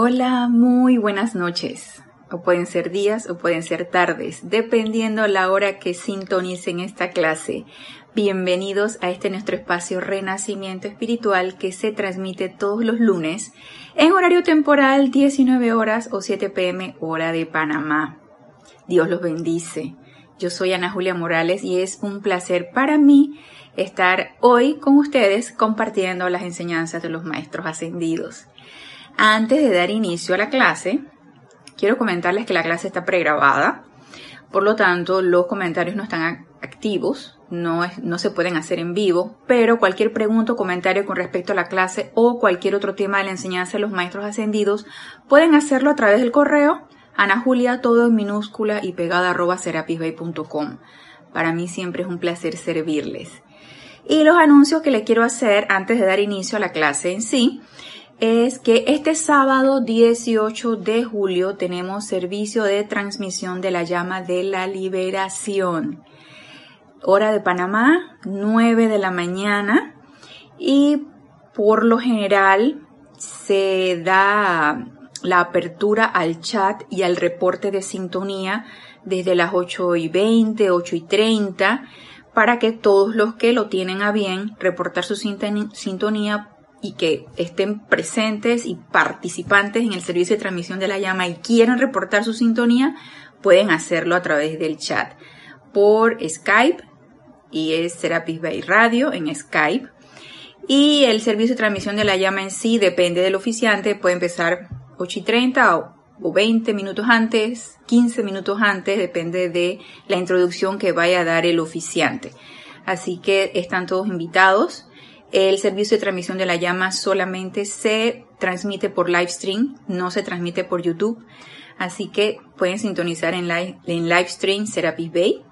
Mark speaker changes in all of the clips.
Speaker 1: Hola, muy buenas noches. O pueden ser días o pueden ser tardes, dependiendo la hora que sintonicen esta clase. Bienvenidos a este nuestro espacio Renacimiento Espiritual que se transmite todos los lunes en horario temporal 19 horas o 7 pm hora de Panamá. Dios los bendice. Yo soy Ana Julia Morales y es un placer para mí estar hoy con ustedes compartiendo las enseñanzas de los maestros ascendidos. Antes de dar inicio a la clase, quiero comentarles que la clase está pregrabada, por lo tanto los comentarios no están activos, no, no se pueden hacer en vivo, pero cualquier pregunta o comentario con respecto a la clase o cualquier otro tema de la enseñanza de los maestros ascendidos pueden hacerlo a través del correo Ana Julia, todo en minúscula y pegada arroba serapisbay.com. Para mí siempre es un placer servirles. Y los anuncios que le quiero hacer antes de dar inicio a la clase en sí es que este sábado 18 de julio tenemos servicio de transmisión de la llama de la liberación. Hora de Panamá, 9 de la mañana y por lo general se da la apertura al chat y al reporte de sintonía desde las 8 y 20, 8 y 30 para que todos los que lo tienen a bien reportar su sintonía y que estén presentes y participantes en el servicio de transmisión de la llama y quieran reportar su sintonía, pueden hacerlo a través del chat por Skype y es Serapis Bay Radio en Skype. Y el servicio de transmisión de la llama en sí depende del oficiante, puede empezar 8 y 30 o, o 20 minutos antes, 15 minutos antes, depende de la introducción que vaya a dar el oficiante. Así que están todos invitados el servicio de transmisión de la llama solamente se transmite por live stream, no se transmite por YouTube. Así que pueden sintonizar en live, en live stream Serapis Bay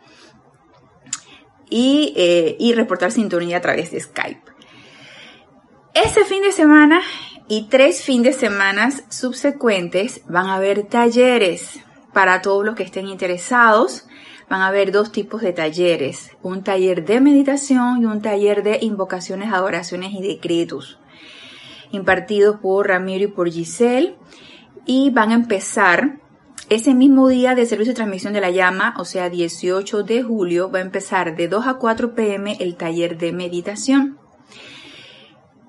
Speaker 1: y, eh, y reportar sintonía a través de Skype. Ese fin de semana y tres fines de semana subsecuentes van a haber talleres para todos los que estén interesados van a haber dos tipos de talleres, un taller de meditación y un taller de invocaciones, adoraciones y decretos, impartido por Ramiro y por Giselle, y van a empezar ese mismo día de servicio de transmisión de la llama, o sea, 18 de julio, va a empezar de 2 a 4 pm el taller de meditación.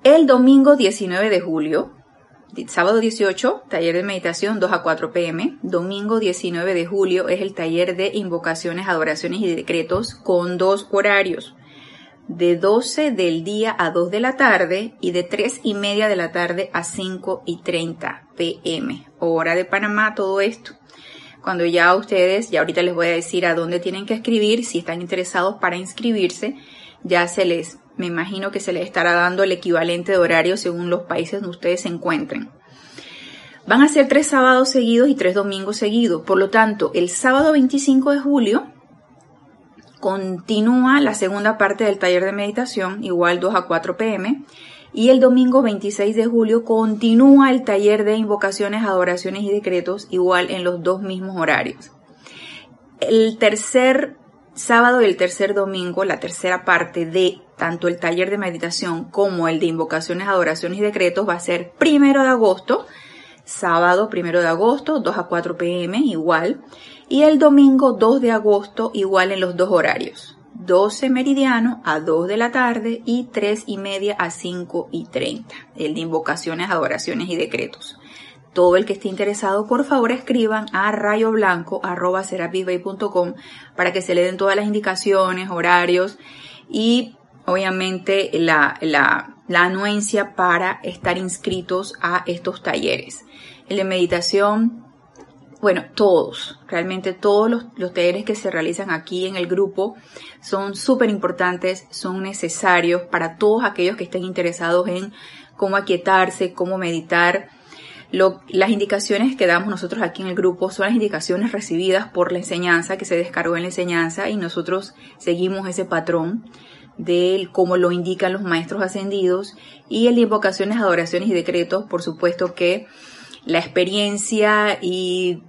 Speaker 1: El domingo 19 de julio sábado 18, taller de meditación 2 a 4 pm. Domingo 19 de julio es el taller de invocaciones, adoraciones y decretos con dos horarios. De 12 del día a 2 de la tarde y de 3 y media de la tarde a 5 y 30 pm. Hora de Panamá, todo esto. Cuando ya ustedes, ya ahorita les voy a decir a dónde tienen que escribir, si están interesados para inscribirse, ya se les me imagino que se les estará dando el equivalente de horario según los países donde ustedes se encuentren. Van a ser tres sábados seguidos y tres domingos seguidos. Por lo tanto, el sábado 25 de julio continúa la segunda parte del taller de meditación, igual 2 a 4 pm. Y el domingo 26 de julio continúa el taller de invocaciones, adoraciones y decretos, igual en los dos mismos horarios. El tercer sábado y el tercer domingo, la tercera parte de tanto el taller de meditación como el de invocaciones, adoraciones y decretos va a ser primero de agosto, sábado primero de agosto, 2 a 4 pm igual, y el domingo 2 de agosto igual en los dos horarios. 12 meridiano a 2 de la tarde y 3 y media a 5 y 30, el de invocaciones, adoraciones y decretos. Todo el que esté interesado, por favor escriban a rayoblanco.com para que se le den todas las indicaciones, horarios y obviamente la, la, anuencia para estar inscritos a estos talleres. El de meditación, bueno, todos, realmente todos los, los talleres que se realizan aquí en el grupo son súper importantes, son necesarios para todos aquellos que estén interesados en cómo aquietarse, cómo meditar. Lo, las indicaciones que damos nosotros aquí en el grupo son las indicaciones recibidas por la enseñanza que se descargó en la enseñanza y nosotros seguimos ese patrón de cómo lo indican los maestros ascendidos y el de invocaciones, adoraciones y decretos, por supuesto que la experiencia y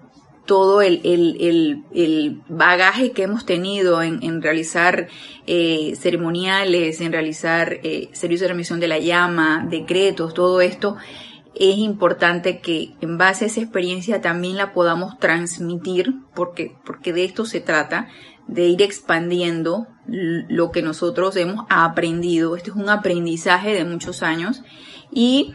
Speaker 1: todo el, el, el, bagaje que hemos tenido en, en realizar eh, ceremoniales, en realizar eh, servicios de remisión de la llama, decretos, todo esto, es importante que en base a esa experiencia también la podamos transmitir, porque, porque de esto se trata, de ir expandiendo lo que nosotros hemos aprendido. Este es un aprendizaje de muchos años y,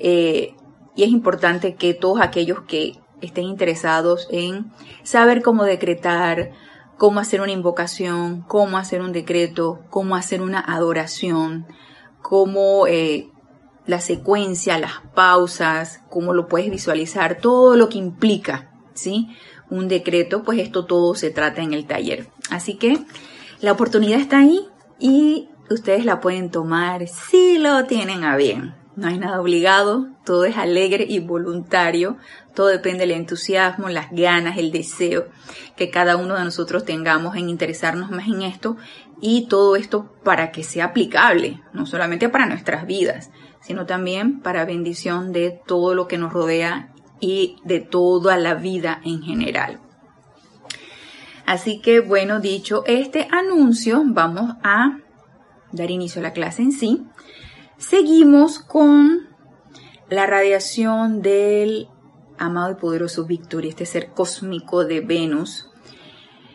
Speaker 1: eh, y es importante que todos aquellos que estén interesados en saber cómo decretar, cómo hacer una invocación, cómo hacer un decreto, cómo hacer una adoración, cómo eh, la secuencia, las pausas, cómo lo puedes visualizar, todo lo que implica, ¿sí? Un decreto, pues esto todo se trata en el taller. Así que la oportunidad está ahí y ustedes la pueden tomar si lo tienen a bien. No hay nada obligado, todo es alegre y voluntario, todo depende del entusiasmo, las ganas, el deseo que cada uno de nosotros tengamos en interesarnos más en esto y todo esto para que sea aplicable, no solamente para nuestras vidas, sino también para bendición de todo lo que nos rodea y de toda la vida en general. Así que bueno, dicho este anuncio, vamos a dar inicio a la clase en sí. Seguimos con la radiación del amado y poderoso Victory, este ser cósmico de Venus,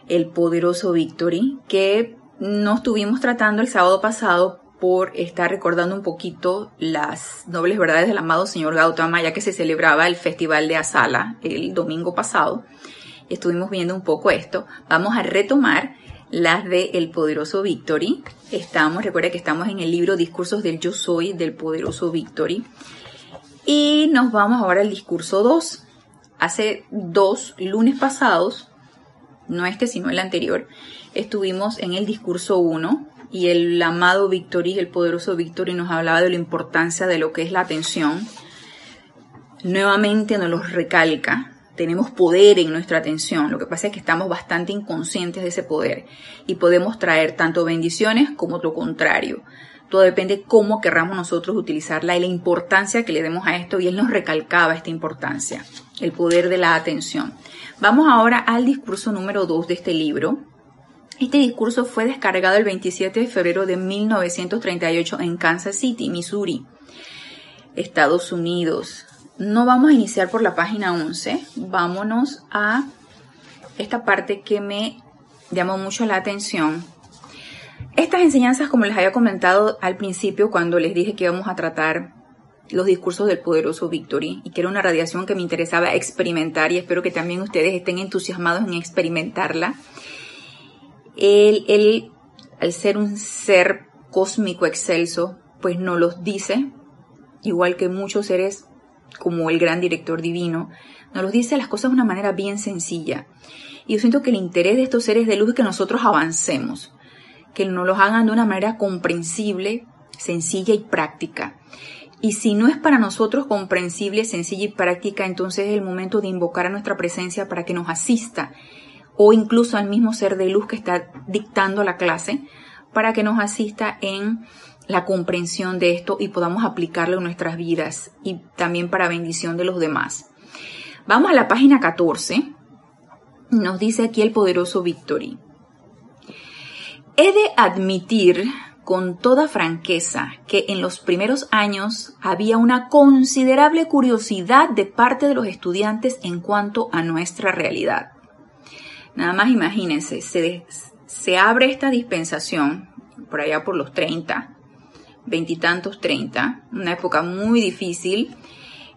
Speaker 1: el poderoso Victory, que no estuvimos tratando el sábado pasado por estar recordando un poquito las nobles verdades del amado señor Gautama, ya que se celebraba el festival de Asala el domingo pasado. Estuvimos viendo un poco esto. Vamos a retomar las de El Poderoso Victory. Estamos, recuerda que estamos en el libro Discursos del Yo Soy del Poderoso Victory. Y nos vamos ahora al discurso 2. Hace dos lunes pasados, no este sino el anterior, estuvimos en el discurso 1 y el amado Victory, el poderoso Victory, nos hablaba de la importancia de lo que es la atención. Nuevamente nos lo recalca, tenemos poder en nuestra atención. Lo que pasa es que estamos bastante inconscientes de ese poder y podemos traer tanto bendiciones como lo contrario. Todo depende cómo querramos nosotros utilizarla y la importancia que le demos a esto. Y él nos recalcaba esta importancia, el poder de la atención. Vamos ahora al discurso número 2 de este libro. Este discurso fue descargado el 27 de febrero de 1938 en Kansas City, Missouri, Estados Unidos. No vamos a iniciar por la página 11, vámonos a esta parte que me llamó mucho la atención. Estas enseñanzas, como les había comentado al principio cuando les dije que íbamos a tratar los discursos del poderoso Victory y que era una radiación que me interesaba experimentar y espero que también ustedes estén entusiasmados en experimentarla. Él, él al ser un ser cósmico excelso, pues no los dice, igual que muchos seres como el gran director divino, nos los dice las cosas de una manera bien sencilla. Y yo siento que el interés de estos seres de luz es que nosotros avancemos, que nos los hagan de una manera comprensible, sencilla y práctica. Y si no es para nosotros comprensible, sencilla y práctica, entonces es el momento de invocar a nuestra presencia para que nos asista, o incluso al mismo ser de luz que está dictando la clase, para que nos asista en la comprensión de esto y podamos aplicarlo en nuestras vidas y también para bendición de los demás. Vamos a la página 14. Nos dice aquí el poderoso Victory. He de admitir con toda franqueza que en los primeros años había una considerable curiosidad de parte de los estudiantes en cuanto a nuestra realidad. Nada más imagínense, se, abre esta dispensación por allá por los 30 veintitantos, treinta, una época muy difícil.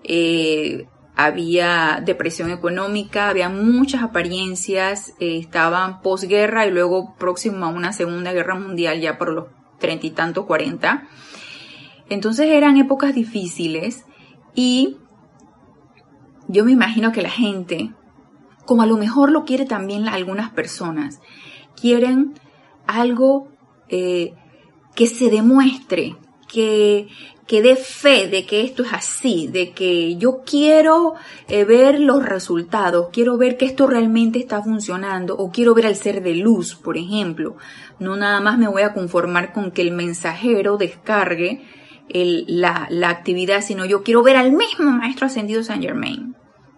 Speaker 1: Eh, había depresión económica, había muchas apariencias, eh, estaban posguerra y luego próximo a una segunda guerra mundial ya por los treinta y tantos, cuarenta. Entonces eran épocas difíciles y yo me imagino que la gente, como a lo mejor lo quiere también algunas personas, quieren algo eh, que se demuestre, que, que dé fe de que esto es así, de que yo quiero eh, ver los resultados, quiero ver que esto realmente está funcionando o quiero ver al ser de luz, por ejemplo. No nada más me voy a conformar con que el mensajero descargue la, la actividad, sino yo quiero ver al mismo Maestro Ascendido Saint Germain.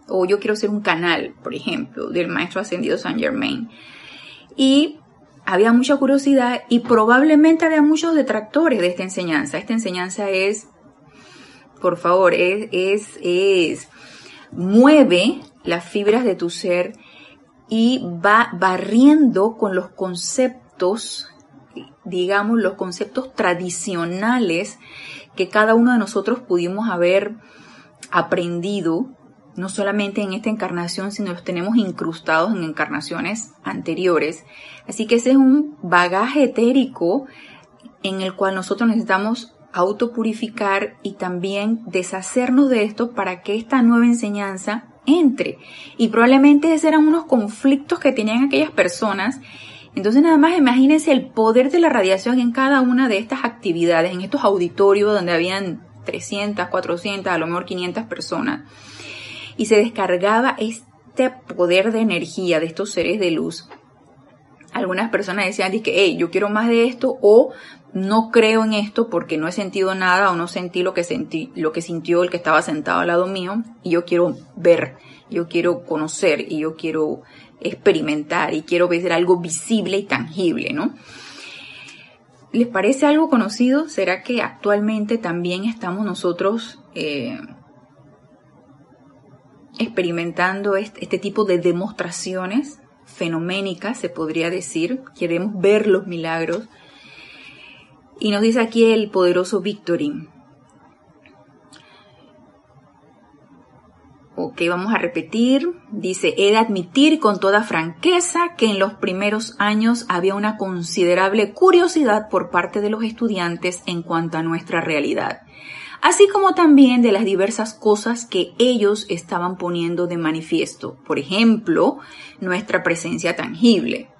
Speaker 1: O yo quiero ser un canal, por ejemplo, del Maestro Ascendido Saint Germain. Y había mucha curiosidad y probablemente había muchos detractores de esta enseñanza. Esta enseñanza es por favor, es, es, es, mueve las fibras de tu ser y va barriendo con los conceptos, digamos, los conceptos tradicionales que cada uno de nosotros pudimos haber aprendido, no solamente en esta encarnación, sino los tenemos incrustados en encarnaciones anteriores. Así que ese es un bagaje etérico en el cual nosotros necesitamos autopurificar y también deshacernos de esto para que esta nueva enseñanza entre. Y probablemente esos eran unos conflictos que tenían aquellas personas. Entonces nada más imagínense el poder de la radiación en cada una de estas actividades, en estos auditorios donde habían 300, 400, a lo mejor 500 personas. Y se descargaba este poder de energía de estos seres de luz. Algunas personas decían que, hey, yo quiero más de esto o no creo en esto porque no he sentido nada o no sentí lo que sentí, lo que sintió el que estaba sentado al lado mío y yo quiero ver, yo quiero conocer y yo quiero experimentar y quiero ver algo visible y tangible, ¿no? ¿Les parece algo conocido? ¿Será que actualmente también estamos nosotros eh, experimentando este, tipo de demostraciones fenoménicas, se podría decir? Queremos ver los milagros. Y nos dice aquí el poderoso Victory. Ok, vamos a repetir. Dice, he de admitir con toda franqueza que en los primeros años había una considerable curiosidad por parte de los estudiantes en cuanto a nuestra realidad, así como también de las diversas cosas que ellos estaban poniendo de manifiesto. Por ejemplo, nuestra presencia tangible.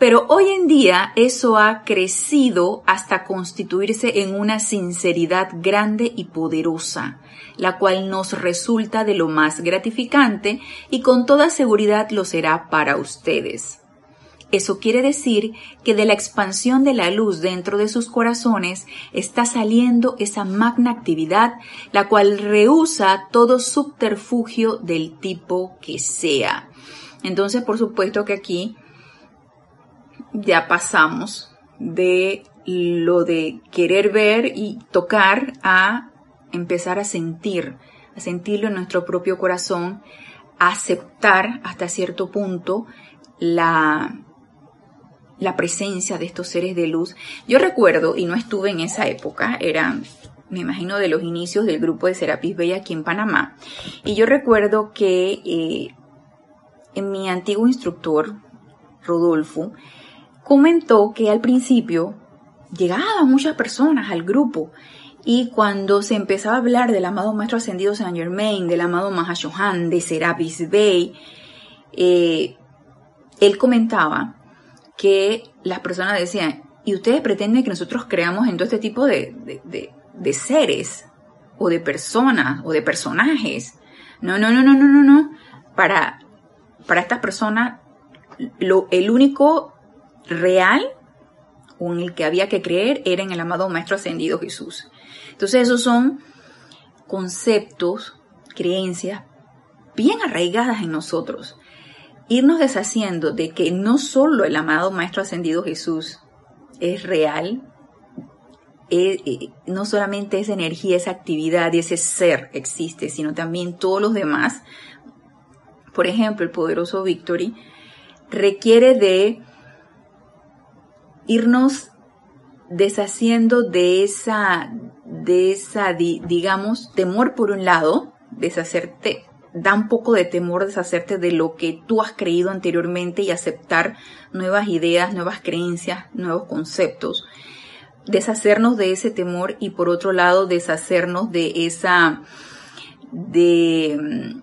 Speaker 1: Pero hoy en día eso ha crecido hasta constituirse en una sinceridad grande y poderosa, la cual nos resulta de lo más gratificante y con toda seguridad lo será para ustedes. Eso quiere decir que de la expansión de la luz dentro de sus corazones está saliendo esa magna actividad, la cual rehúsa todo subterfugio del tipo que sea. Entonces, por supuesto que aquí ya pasamos de lo de querer ver y tocar a empezar a sentir, a sentirlo en nuestro propio corazón, a aceptar hasta cierto punto la, la presencia de estos seres de luz. Yo recuerdo, y no estuve en esa época, era, me imagino, de los inicios del grupo de Serapis Bella aquí en Panamá, y yo recuerdo que eh, en mi antiguo instructor, Rodolfo, comentó que al principio llegaban muchas personas al grupo y cuando se empezaba a hablar del amado Maestro Ascendido Saint Germain, del amado Mahashohan, de Serapis Bey, eh, él comentaba que las personas decían, ¿y ustedes pretenden que nosotros creamos en todo este tipo de, de seres o de personas o de personajes? No, no, no, no, no, no, no. Para, para estas personas, lo, el único real o en el que había que creer era en el amado Maestro Ascendido Jesús. Entonces esos son conceptos, creencias bien arraigadas en nosotros. Irnos deshaciendo de que no solo el amado Maestro Ascendido Jesús es real, eh, eh, no solamente esa energía, esa actividad y ese ser existe, sino también todos los demás. Por ejemplo, el poderoso Victory requiere de irnos deshaciendo de esa, de esa, digamos, temor por un lado, deshacerte, da un poco de temor deshacerte de lo que tú has creído anteriormente y aceptar nuevas ideas, nuevas creencias, nuevos conceptos. Deshacernos de ese temor y por otro lado deshacernos de esa, de,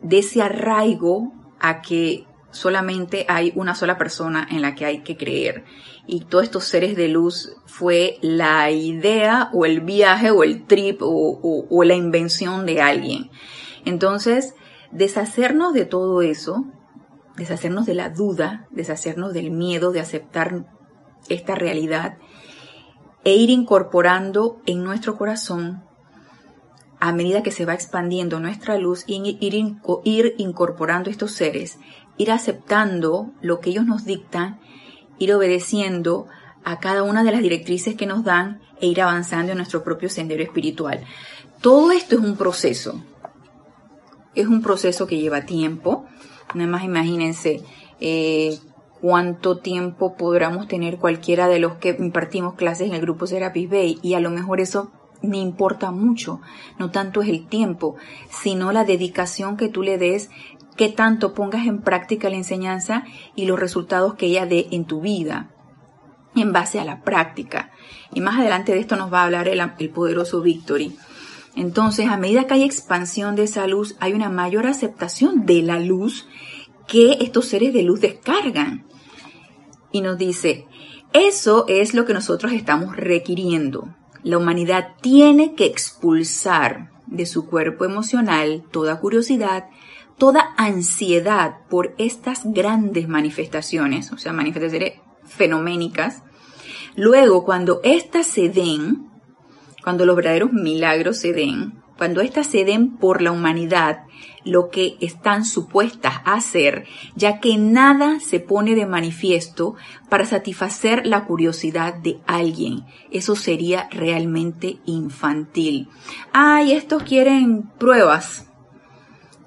Speaker 1: de ese arraigo a que solamente hay una sola persona en la que hay que creer y todos estos seres de luz fue la idea o el viaje o el trip o, la invención de alguien. Entonces, deshacernos de todo eso, deshacernos de la duda, deshacernos del miedo de aceptar esta realidad e ir incorporando en nuestro corazón a medida que se va expandiendo nuestra luz y ir, ir incorporando estos seres, ir aceptando lo que ellos nos dictan ir obedeciendo a cada una de las directrices que nos dan e ir avanzando en nuestro propio sendero espiritual. todo esto es un proceso. Es un proceso que lleva tiempo. Nada más imagínense eh, cuánto tiempo podríamos tener cualquiera de los que impartimos clases en el grupo Serapis Bay y a lo mejor eso me importa mucho. No tanto es el tiempo, sino la dedicación que tú le des, que tanto pongas en práctica la enseñanza y los resultados que ella dé en tu vida en base a la práctica. Y más adelante de esto nos va a hablar el, el poderoso Victory. Entonces, a medida que hay expansión de esa luz, hay una mayor aceptación de la luz que estos seres de luz descargan. Y nos dice, eso es lo que nosotros estamos requiriendo. La humanidad tiene que expulsar de su cuerpo emocional toda curiosidad, toda ansiedad por estas grandes manifestaciones, o sea, manifestaciones fenoménicas. Luego, cuando éstas se den, cuando los verdaderos milagros se den, cuando éstas se den por la humanidad, lo que están supuestas a hacer, ya que nada se pone de manifiesto para satisfacer la curiosidad de alguien. Eso sería realmente infantil. Ay, estos quieren pruebas,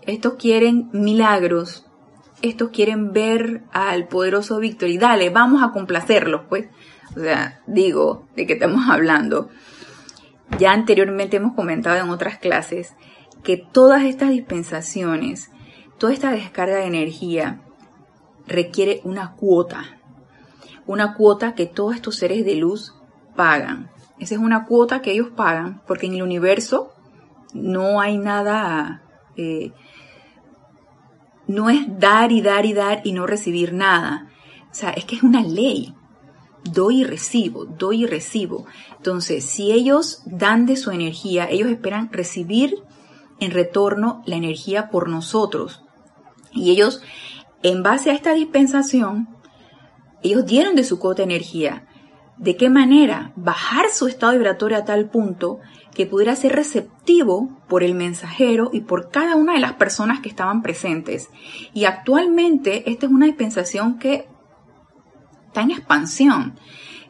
Speaker 1: estos quieren milagros, estos quieren ver al poderoso Víctor y dale, vamos a complacerlos, pues. O sea, digo, de qué estamos hablando. Ya anteriormente hemos comentado en otras clases que todas estas dispensaciones, toda esta descarga de energía requiere una cuota. Una cuota que todos estos seres de luz pagan. Esa es una cuota que ellos pagan porque en el universo no hay nada eh, no es dar y dar y dar y no recibir nada. O sea, es que es una ley. Doy y recibo, doy y recibo. Entonces, si ellos dan de su energía, ellos esperan recibir en retorno la energía por nosotros. Y ellos, en base a esta dispensación, ellos dieron de su cuota energía. ¿De qué manera? Bajar su estado vibratorio a tal punto que pudiera ser receptivo por el mensajero y por cada una de las personas que estaban presentes. Y actualmente esta es una dispensación que está en expansión.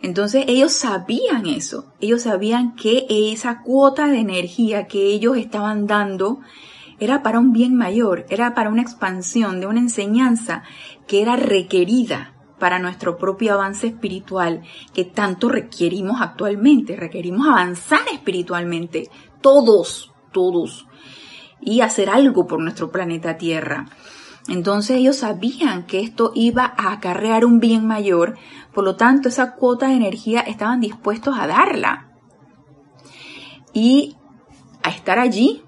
Speaker 1: Entonces ellos sabían eso, ellos sabían que esa cuota de energía que ellos estaban dando era para un bien mayor, era para una expansión de una enseñanza que era requerida para nuestro propio avance espiritual que tanto requerimos actualmente. Requerimos avanzar espiritualmente, todos, todos, y hacer algo por nuestro planeta Tierra. Entonces ellos sabían que esto iba a acarrear un bien mayor, por lo tanto esa cuota de energía estaban dispuestos a darla y a estar allí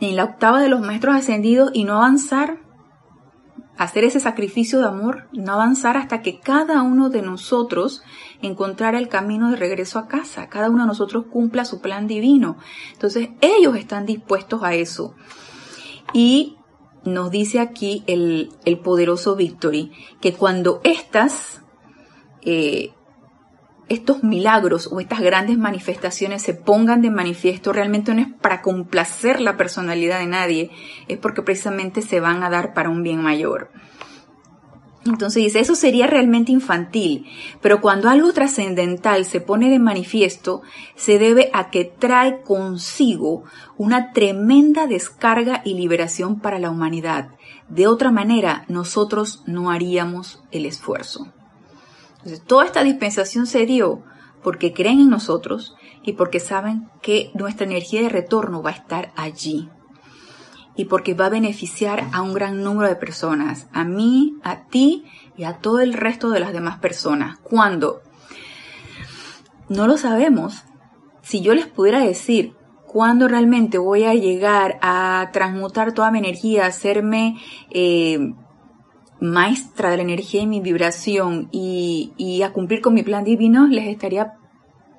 Speaker 1: en la octava de los maestros ascendidos y no avanzar hacer ese sacrificio de amor, no avanzar hasta que cada uno de nosotros encontrara el camino de regreso a casa, cada uno de nosotros cumpla su plan divino. Entonces ellos están dispuestos a eso. Y nos dice aquí el, poderoso Victory que cuando estas eh, estos milagros o estas grandes manifestaciones se pongan de manifiesto realmente no es para complacer la personalidad de nadie, es porque precisamente se van a dar para un bien mayor. Entonces dice, eso sería realmente infantil, pero cuando algo trascendental se pone de manifiesto, se debe a que trae consigo una tremenda descarga y liberación para la humanidad. De otra manera, nosotros no haríamos el esfuerzo toda esta dispensación se dio porque creen en nosotros y porque saben que nuestra energía de retorno va a estar allí y porque va a beneficiar a un gran número de personas, a mí, a ti y a todo el resto de las demás personas. ¿Cuándo? No lo sabemos. Si yo les pudiera decir cuándo realmente voy a llegar a transmutar toda mi energía, hacerme eh, maestra de la energía y mi vibración y, a cumplir con mi plan divino, les estaría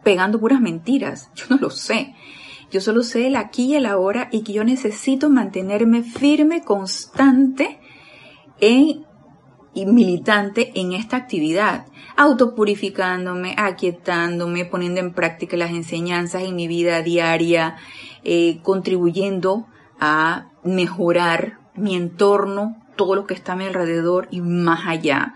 Speaker 1: pegando puras mentiras. Yo no lo sé. Yo solo sé el aquí y el ahora y que yo necesito mantenerme firme, constante y militante en esta actividad, autopurificándome, aquietándome, poniendo en práctica las enseñanzas en mi vida diaria, eh, contribuyendo a mejorar mi entorno, todo lo que está a mi alrededor y más allá.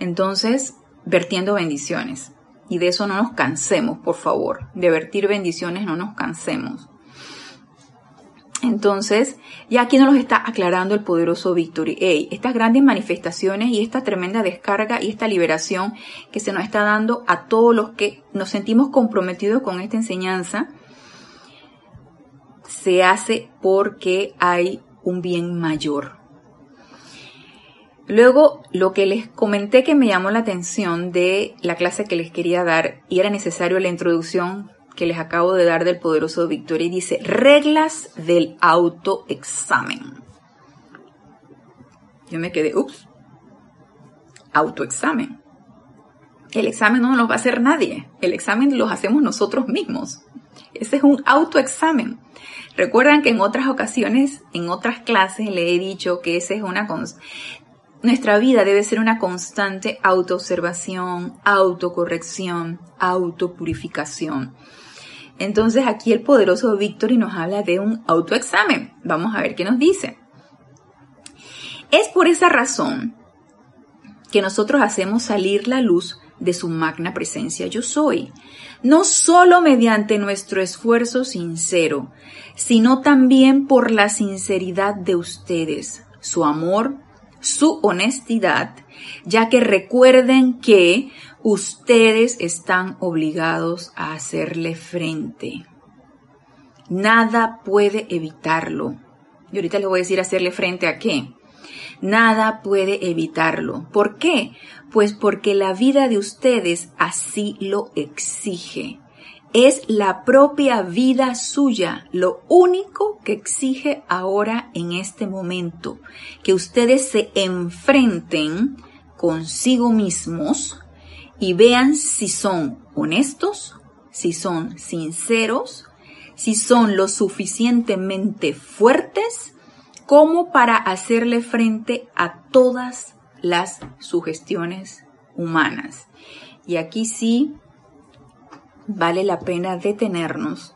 Speaker 1: Entonces, vertiendo bendiciones. Y de eso no nos cansemos, por favor. De vertir bendiciones no nos cansemos. Entonces, ya aquí nos lo está aclarando el poderoso Victory. Hey, estas grandes manifestaciones y esta tremenda descarga y esta liberación que se nos está dando a todos los que nos sentimos comprometidos con esta enseñanza, se hace porque hay un bien mayor. Luego, lo que les comenté que me llamó la atención de la clase que les quería dar y era necesario la introducción que les acabo de dar del poderoso Victoria y dice reglas del autoexamen. Yo me quedé, ups, autoexamen. El examen no nos va a hacer nadie, el examen lo hacemos nosotros mismos. Ese es un autoexamen. Recuerdan que en otras ocasiones, en otras clases, le he dicho que esa es una nuestra vida debe ser una constante autoobservación, autocorrección, autopurificación. Entonces aquí el poderoso Victory nos habla de un autoexamen. Vamos a ver qué nos dice. Es por esa razón que nosotros hacemos salir la luz de su magna presencia yo soy, no solo mediante nuestro esfuerzo sincero, sino también por la sinceridad de ustedes, su amor, su honestidad, ya que recuerden que ustedes están obligados a hacerle frente. Nada puede evitarlo. Y ahorita les voy a decir hacerle frente a qué. Nada puede evitarlo. ¿Por qué? Pues porque la vida de ustedes así lo exige. Es la propia vida suya lo único que exige ahora en este momento. Que ustedes se enfrenten consigo mismos y vean si son honestos, si son sinceros, si son lo suficientemente fuertes como para hacerle frente a todas las sugestiones humanas. Y aquí sí vale la pena detenernos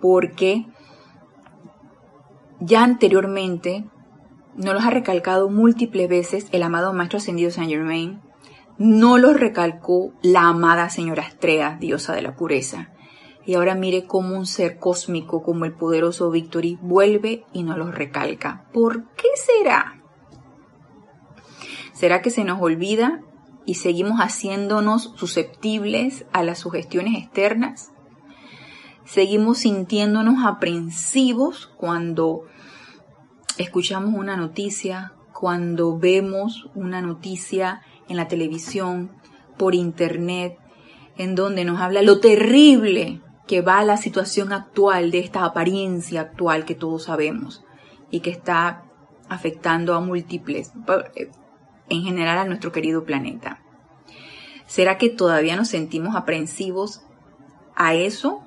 Speaker 1: porque ya anteriormente nos los ha recalcado múltiples veces el amado Maestro Ascendido Saint Germain no lo recalcó la amada señora Estrella, diosa de la pureza. Y ahora mire cómo un ser cósmico como el poderoso Victory vuelve y no lo recalca. ¿Por qué será? ¿Será que se nos olvida y seguimos haciéndonos susceptibles a las sugestiones externas? ¿Seguimos sintiéndonos aprensivos cuando escuchamos una noticia, cuando vemos una noticia en la televisión, por internet, en donde nos habla lo terrible que va la situación actual de esta apariencia actual que todos sabemos y que está afectando a múltiples, en general a nuestro querido planeta. ¿Será que todavía nos sentimos aprensivos a eso?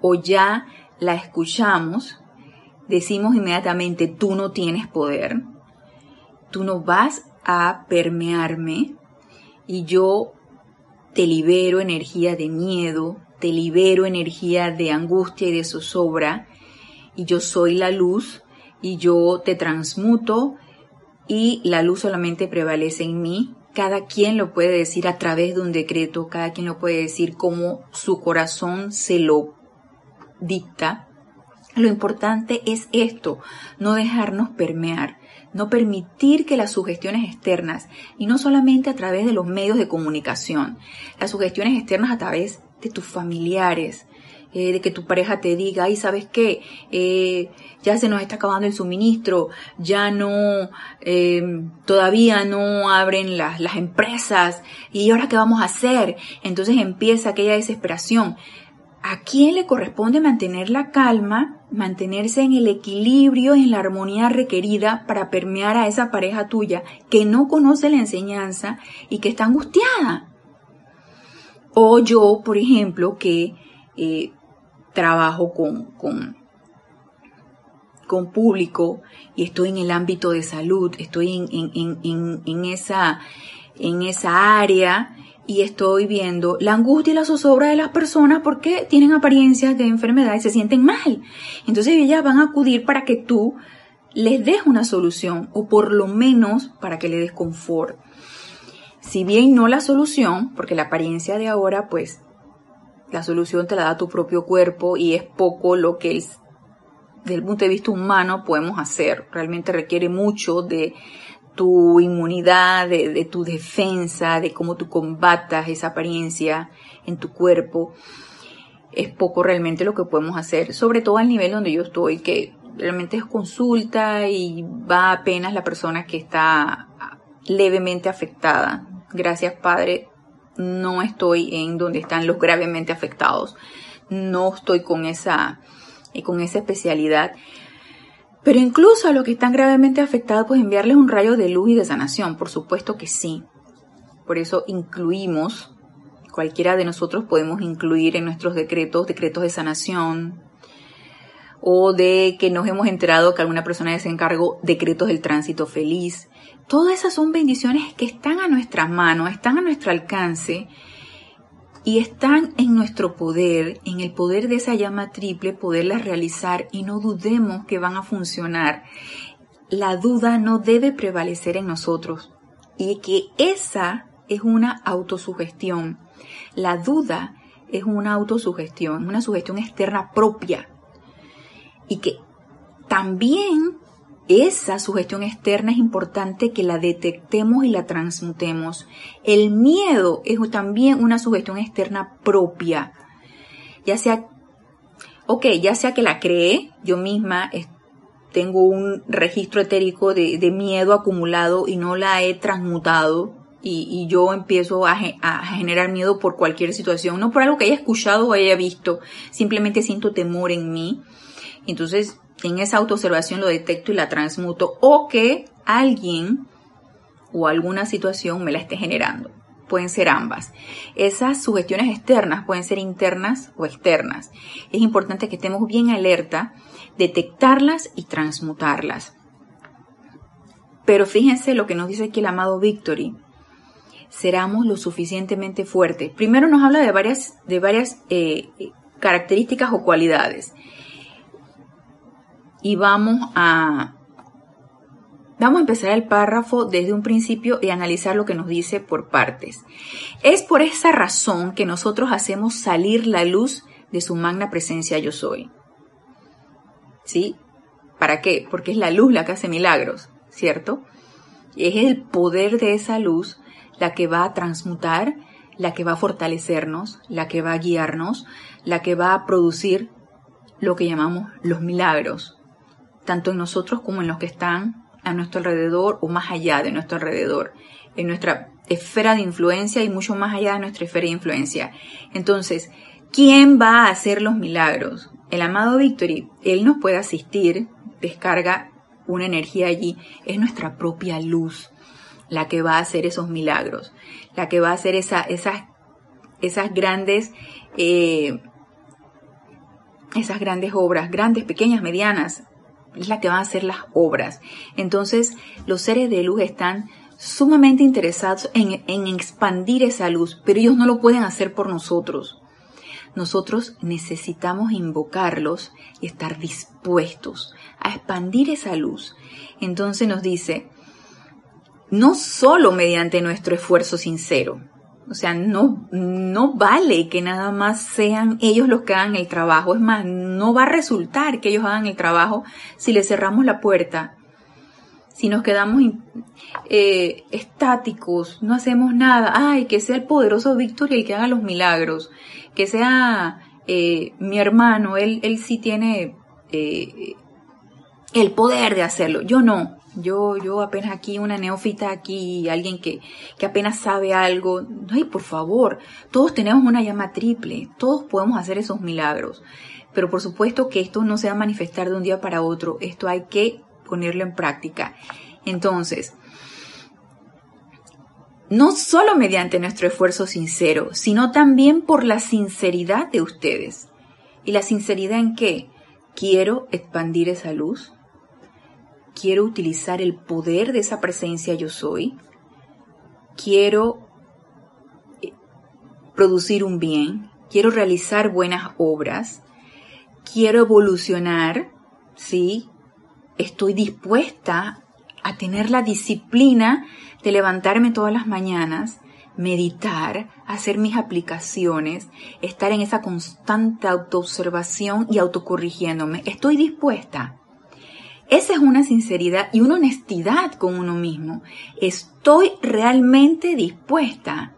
Speaker 1: ¿O ya la escuchamos? Decimos inmediatamente, tú no tienes poder, tú no vas a permearme y yo te libero energía de miedo, te libero energía de angustia y de zozobra y yo soy la luz y yo te transmuto y la luz solamente prevalece en mí. Cada quien lo puede decir a través de un decreto, cada quien lo puede decir como su corazón se lo dicta. Lo importante es esto, no dejarnos permear no permitir que las sugestiones externas, y no solamente a través de los medios de comunicación, las sugestiones externas a través de tus familiares, eh, de que tu pareja te diga, ay, ¿sabes qué? Eh, ya se nos está acabando el suministro, ya no, eh, todavía no abren las, las empresas, y ahora qué vamos a hacer? Entonces empieza aquella desesperación. ¿A quién le corresponde mantener la calma, mantenerse en el equilibrio, en la armonía requerida para permear a esa pareja tuya que no conoce la enseñanza y que está angustiada? O yo, por ejemplo, que eh, trabajo con, con, con, público y estoy en el ámbito de salud, estoy en, en, en, en esa, en esa área y estoy viendo la angustia y la zozobra de las personas porque tienen apariencias de enfermedad y se sienten mal. Entonces ellas van a acudir para que tú les des una solución o por lo menos para que le des confort. Si bien no la solución, porque la apariencia de ahora pues la solución te la da tu propio cuerpo y es poco lo que desde el punto de vista humano podemos hacer. Realmente requiere mucho de tu inmunidad, de, tu defensa, de cómo tú combatas esa apariencia en tu cuerpo. Es poco realmente lo que podemos hacer, sobre todo al nivel donde yo estoy, que realmente es consulta y va apenas la persona que está levemente afectada. Gracias, Padre, no estoy en donde están los gravemente afectados. No estoy con esa, con esa especialidad. Pero incluso a los que están gravemente afectados, pues enviarles un rayo de luz y de sanación, por supuesto que sí. Por eso incluimos, cualquiera de nosotros podemos incluir en nuestros decretos, decretos de sanación, o de que nos hemos enterado que alguna persona se encargó decretos del tránsito feliz. Todas esas son bendiciones que están a nuestras manos, están a nuestro alcance y están en nuestro poder, en el poder de esa llama triple, poderlas realizar y no dudemos que van a funcionar. La duda no debe prevalecer en nosotros y que esa es una autosugestión. La duda es una autosugestión, una sugestión externa propia y que también esa sugestión externa es importante que la detectemos y la transmutemos. El miedo es también una sugestión externa propia. Ya sea, ok, ya sea que la cree, yo misma tengo un registro etérico de, miedo acumulado y no la he transmutado y, yo empiezo a, a, generar miedo por cualquier situación, no por algo que haya escuchado o haya visto, simplemente siento temor en mí. Entonces en esa autoobservación lo detecto y la transmuto o que alguien o alguna situación me la esté generando. Pueden ser ambas. Esas sugestiones externas pueden ser internas o externas. Es importante que estemos bien alerta, detectarlas y transmutarlas. Pero fíjense lo que nos dice aquí el amado Victory. Seramos lo suficientemente fuertes. Primero nos habla de varias, de varias eh, características o cualidades y vamos a, vamos a empezar el párrafo desde un principio y analizar lo que nos dice por partes. Es por esa razón que nosotros hacemos salir la luz de su magna presencia yo soy. ¿Sí? ¿Para qué? Porque es la luz la que hace milagros, ¿cierto? Es el poder de esa luz la que va a transmutar, la que va a fortalecernos, la que va a guiarnos, la que va a producir lo que llamamos los milagros, tanto en nosotros como en los que están a nuestro alrededor o más allá de nuestro alrededor, en nuestra esfera de influencia y mucho más allá de nuestra esfera de influencia. Entonces, ¿quién va a hacer los milagros? El amado Victory, él nos puede asistir, descarga una energía allí, es nuestra propia luz la que va a hacer esos milagros, la que va a hacer esa, esas, esas grandes eh, esas grandes obras, grandes, pequeñas, medianas, es la que va a hacer las obras. Entonces, los seres de luz están sumamente interesados en, en, expandir esa luz, pero ellos no lo pueden hacer por nosotros. Nosotros necesitamos invocarlos y estar dispuestos a expandir esa luz. Entonces nos dice, no solo mediante nuestro esfuerzo sincero, o sea, no, no vale que nada más sean ellos los que hagan el trabajo. Es más, no va a resultar que ellos hagan el trabajo si les cerramos la puerta. Si nos quedamos eh, estáticos, no hacemos nada. Ay, que sea el poderoso Víctor el que haga los milagros. Que sea eh, mi hermano, él, él sí tiene eh, el poder de hacerlo. Yo no. Yo, yo apenas aquí, una neófita aquí, alguien que, que apenas sabe algo. Ay, por favor, todos tenemos una llama triple, todos podemos hacer esos milagros. Pero por supuesto que esto no se va a manifestar de un día para otro, esto hay que ponerlo en práctica. Entonces, no solo mediante nuestro esfuerzo sincero, sino también por la sinceridad de ustedes. ¿Y la sinceridad en qué? Quiero expandir esa luz, quiero utilizar el poder de esa presencia yo soy, quiero eh, producir un bien, quiero realizar buenas obras, quiero evolucionar, ¿sí? Estoy dispuesta a tener la disciplina de levantarme todas las mañanas, meditar, hacer mis aplicaciones, estar en esa constante autoobservación y autocorrigiéndome. Estoy dispuesta. Esa es una sinceridad y una honestidad con uno mismo. Estoy realmente dispuesta.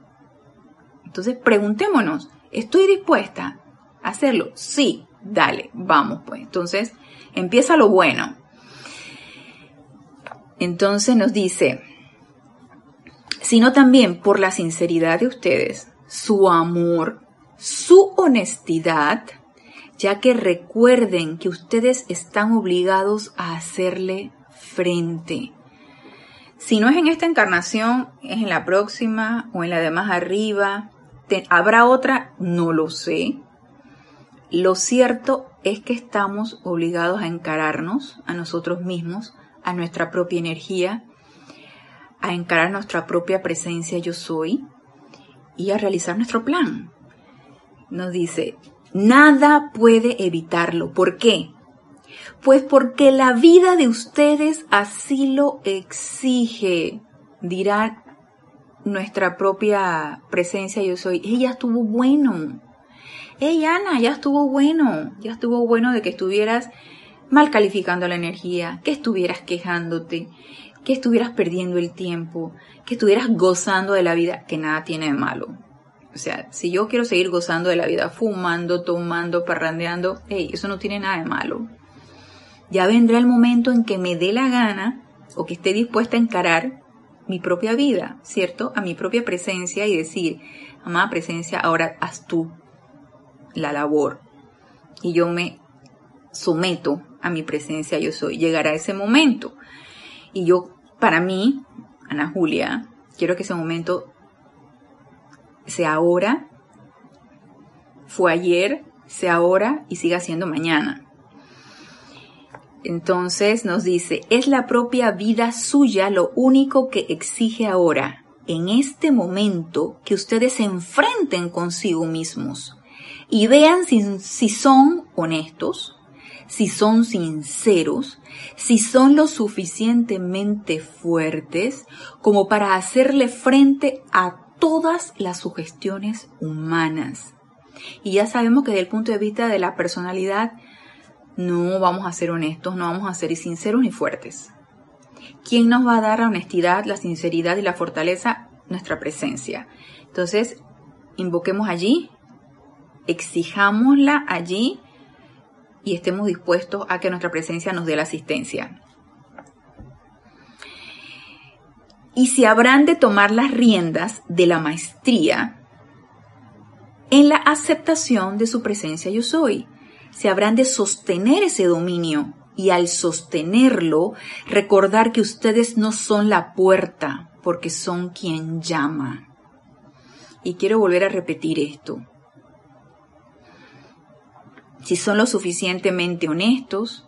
Speaker 1: Entonces preguntémonos, ¿estoy dispuesta a hacerlo? Sí, dale, vamos pues. Entonces empieza lo bueno. Entonces nos dice, sino también por la sinceridad de ustedes, su amor, su honestidad, ya que recuerden que ustedes están obligados a hacerle frente. Si no es en esta encarnación, es en la próxima o en la de más arriba. ¿Habrá otra? No lo sé. Lo cierto es que estamos obligados a encararnos a nosotros mismos, a nuestra propia energía, a encarar nuestra propia presencia yo soy y a realizar nuestro plan. Nos dice, nada puede evitarlo. ¿Por qué? Pues porque la vida de ustedes así lo exige, dirá nuestra propia presencia yo soy. Ella estuvo bueno. Hey Ana, ya estuvo bueno. Ya estuvo bueno de que estuvieras mal calificando la energía, que estuvieras quejándote, que estuvieras perdiendo el tiempo, que estuvieras gozando de la vida, que nada tiene de malo. O sea, si yo quiero seguir gozando de la vida, fumando, tomando, parrandeando, hey, eso no tiene nada de malo. Ya vendrá el momento en que me dé la gana o que esté dispuesta a encarar mi propia vida, ¿cierto? A mi propia presencia y decir, amada presencia, ahora haz tú la labor. Y yo me someto a mi presencia, yo soy. Llegará ese momento. Y yo, para mí, Ana Julia, quiero que ese momento sea ahora, fue ayer, sea ahora y siga siendo mañana. Entonces nos dice, es la propia vida suya lo único que exige ahora, en este momento, que ustedes se enfrenten consigo mismos y vean si, si son honestos, si son sinceros, si son lo suficientemente fuertes como para hacerle frente a todas las sugestiones humanas. Y ya sabemos que desde el punto de vista de la personalidad, no vamos a ser honestos, no vamos a ser sinceros ni fuertes. ¿Quién nos va a dar la honestidad, la sinceridad y la fortaleza? Nuestra presencia. Entonces, invoquemos allí, exijámosla allí y estemos dispuestos a que nuestra presencia nos dé la asistencia. Y si habrán de tomar las riendas de la maestría en la aceptación de su presencia yo soy. Se habrán de sostener ese dominio y al sostenerlo recordar que ustedes no son la puerta porque son quien llama. Y quiero volver a repetir esto si son lo suficientemente honestos,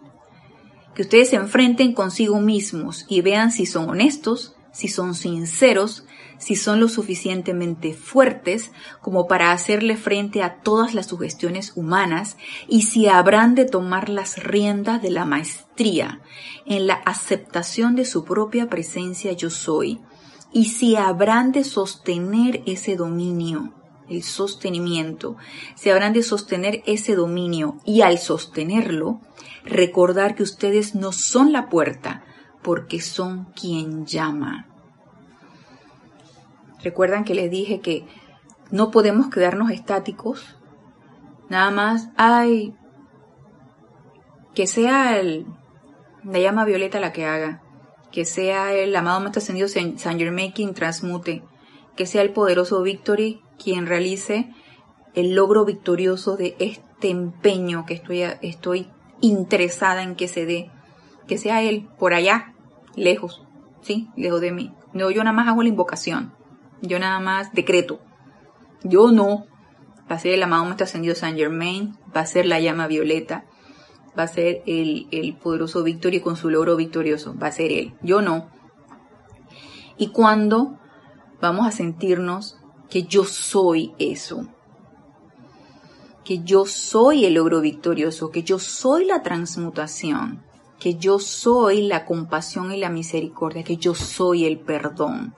Speaker 1: que ustedes se enfrenten consigo mismos y vean si son honestos, si son sinceros, si son lo suficientemente fuertes como para hacerle frente a todas las sugestiones humanas y si habrán de tomar las riendas de la maestría en la aceptación de su propia presencia yo soy y si habrán de sostener ese dominio el sostenimiento, se habrán de sostener ese dominio y al sostenerlo, recordar que ustedes no son la puerta, porque son quien llama. Recuerdan que les dije que no podemos quedarnos estáticos, nada más, ay, que sea el, la llama violeta la que haga, que sea el amado Maestro Ascendido San Germain quien transmute, que sea el poderoso Victory quien realice el logro victorioso de este empeño que estoy, estoy interesada en que se dé, que sea él por allá, lejos, ¿sí? Lejos de mí. No, yo nada más hago la invocación, yo nada más decreto. Yo no. Va a ser el amado Maestro Ascendido San Germain, va a ser la llama violeta, va a ser el, el poderoso Victory con su logro victorioso, va a ser él. Yo no. Y cuando vamos a sentirnos que yo soy eso, que yo soy el logro victorioso, que yo soy la transmutación, que yo soy la compasión y la misericordia, que yo soy el perdón.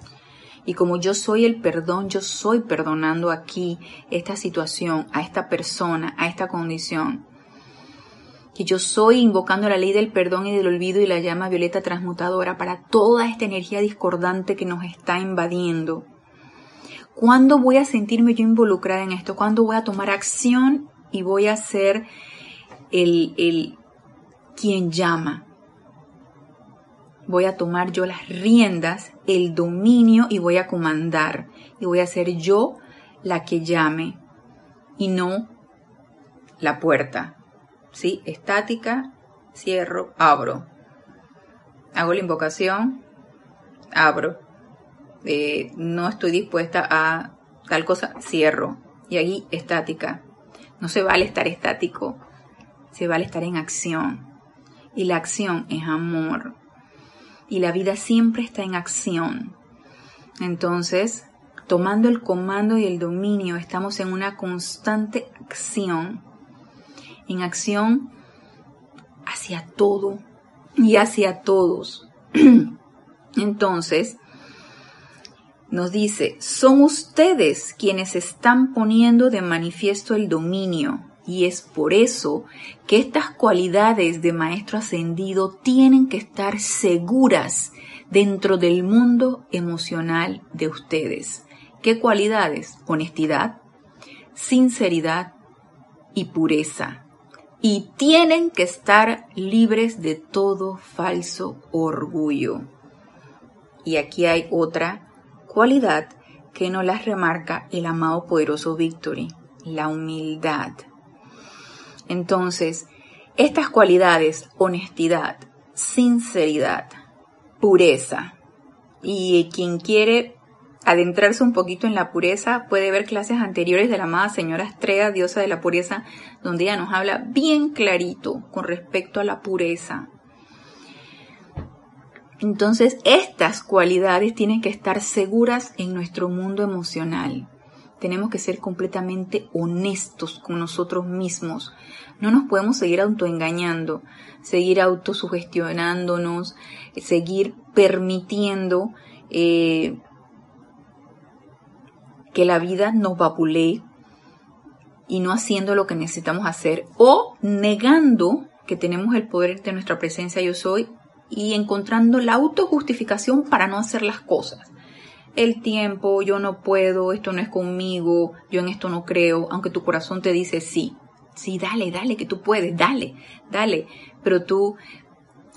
Speaker 1: Y como yo soy el perdón, yo soy perdonando aquí esta situación, a esta persona, a esta condición. Que yo soy invocando la ley del perdón y del olvido y la llama violeta transmutadora para toda esta energía discordante que nos está invadiendo. ¿Cuándo voy a sentirme yo involucrada en esto? ¿Cuándo voy a tomar acción y voy a ser el, el quien llama? voy a tomar yo las riendas, el dominio y voy a comandar. Y voy a ser yo la que llame y no la puerta. ¿Sí? Estática, cierro, abro. Hago la invocación, abro. Eh, no estoy dispuesta a tal cosa, cierro. Y ahí estática. No se vale estar estático, se vale estar en acción. Y la acción es amor y la vida siempre está en acción. Entonces, tomando el comando y el dominio, estamos en una constante acción, en acción hacia todo y hacia todos. Entonces, nos dice, son ustedes quienes están poniendo de manifiesto el dominio, y es por eso que estas cualidades de maestro ascendido tienen que estar seguras dentro del mundo emocional de ustedes. ¿Qué cualidades? Honestidad, sinceridad y pureza. Y tienen que estar libres de todo falso orgullo. Y aquí hay otra cualidad que nos las remarca el amado poderoso Victory, la humildad. Entonces, estas cualidades, honestidad, sinceridad, pureza, y quien quiere adentrarse un poquito en la pureza puede ver clases anteriores de la amada señora Estrella, diosa de la pureza, donde ella nos habla bien clarito con respecto a la pureza. Entonces, estas cualidades tienen que estar seguras en nuestro mundo emocional tenemos que ser completamente honestos con nosotros mismos. No nos podemos seguir autoengañando, seguir autosugestionándonos, seguir permitiendo eh, que la vida nos vapulee y no haciendo lo que necesitamos hacer o negando que tenemos el poder de nuestra presencia yo soy y encontrando la autojustificación para no hacer las cosas el tiempo, yo no puedo, esto no es conmigo, yo en esto no creo, aunque tu corazón te dice sí, sí, dale, dale, que tú puedes, dale, dale, pero tú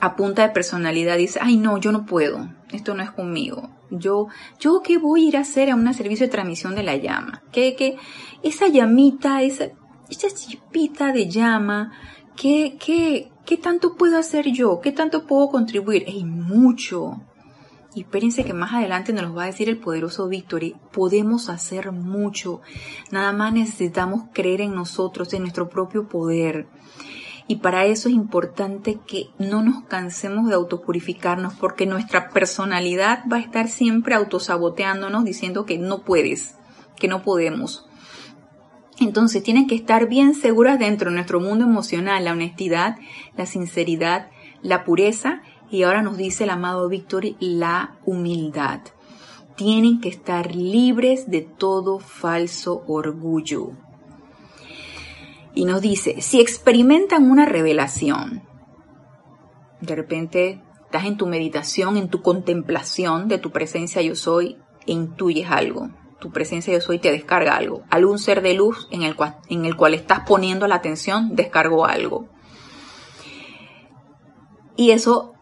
Speaker 1: a punta de personalidad dices, ay no, yo no puedo, esto no es conmigo, yo, yo qué voy a ir a hacer a un servicio de transmisión de la llama, que, que esa llamita, esa, esa chipita de llama, ¿qué, qué, qué tanto puedo hacer yo? ¿Qué tanto puedo contribuir? Hay mucho, y espérense que más adelante nos lo va a decir el poderoso Victory. Podemos hacer mucho. Nada más necesitamos creer en nosotros, en nuestro propio poder. Y para eso es importante que no nos cansemos de autopurificarnos, porque nuestra personalidad va a estar siempre autosaboteándonos, diciendo que no puedes, que no podemos. Entonces tienen que estar bien seguras dentro de nuestro mundo emocional, la honestidad, la sinceridad, la pureza y ahora nos dice el amado Victory la humildad. Tienen que estar libres de todo falso orgullo. Y nos dice, si experimentan una revelación, de repente estás en tu meditación, en tu contemplación de tu presencia yo soy, e intuyes algo. Tu presencia yo soy te descarga algo. Algún ser de luz en el cual, en el cual estás poniendo la atención descargó algo. Y eso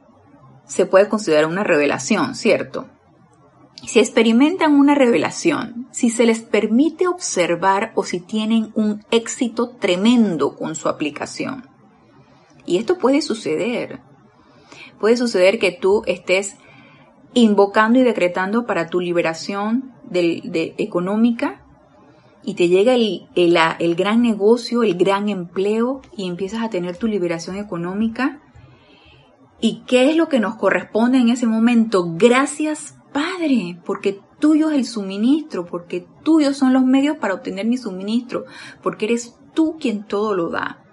Speaker 1: se puede considerar una revelación, ¿cierto? Si experimentan una revelación, si se les permite observar o si tienen un éxito tremendo con su aplicación. Y esto puede suceder. Puede suceder que tú estés invocando y decretando para tu liberación de, económica y te llega el, el gran negocio, el gran empleo y empiezas a tener tu liberación económica ¿Y qué es lo que nos corresponde en ese momento? Gracias, Padre, porque tuyo es el suministro, porque tuyos son los medios para obtener mi suministro, porque eres tú quien todo lo da.